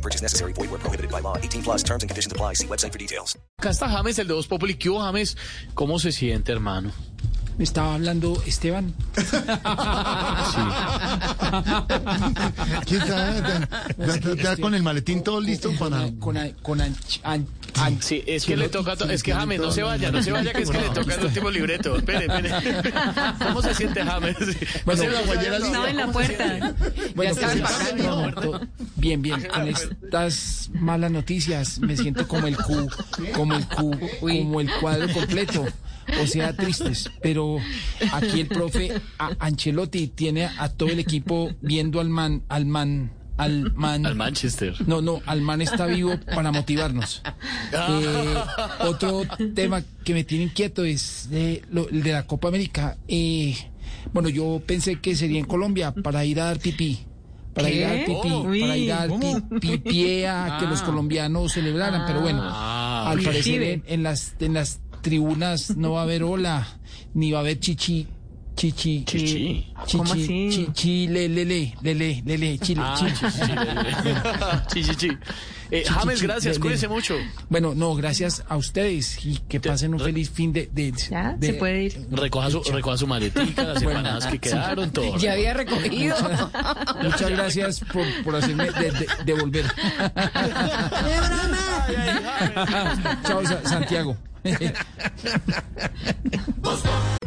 No purchase necessary. Void where prohibited by law. 18 plus terms and conditions apply. See website for details. Acá está James, el de Voz Populi. ¿Qué hubo, James? ¿Cómo se siente, hermano? Me estaba hablando Esteban. ¿Quién sabe? Ya, ya- ya con el maletín todo listo para... Con, a- con anch- an- an- Sí, es que le toca, to- es que James, no se vaya, no se vaya, que es que le toca el último libreto. Espere, espere. ¿Cómo se siente James? Bueno, Ese la guayera no en la puerta. bueno, pues, bien, bien. Con estas malas noticias me siento como el Q, como el Q, como el cuadro completo. O sea, tristes. Pero aquí el profe Ancelotti tiene a todo el equipo viendo al man, al man, al man. Al Manchester. No, no, Alman está vivo para motivarnos. Eh, otro tema que me tiene inquieto es de, lo- el de la Copa América. Eh, bueno, yo pensé que sería en Colombia para ir a dar pipí. Para ir a dar pipí, Uy, para ir a dar pi- pipié a que los colombianos celebraran, pero bueno, Ah, al parecer en, en las en las tribunas no va a haber ola, ni va a haber chichi, chichi, Chichi. eh, ¿Cómo chichi, así? chichi, le, le, le, le, le, le, le, chile, Ah, chile. chi, chi, chi, chi. Eh, Chi, James, gracias, Le- le- cuídense mucho. Bueno, no, gracias a ustedes y que pasen un feliz fin de... de, Ya, de- se puede ir. Recoja su, recoja su maletica, las empanadas que quedaron, todo. Ya había recogido. Muchas gracias por, por hacerme de, de- devolver. Chao, Sa- Santiago.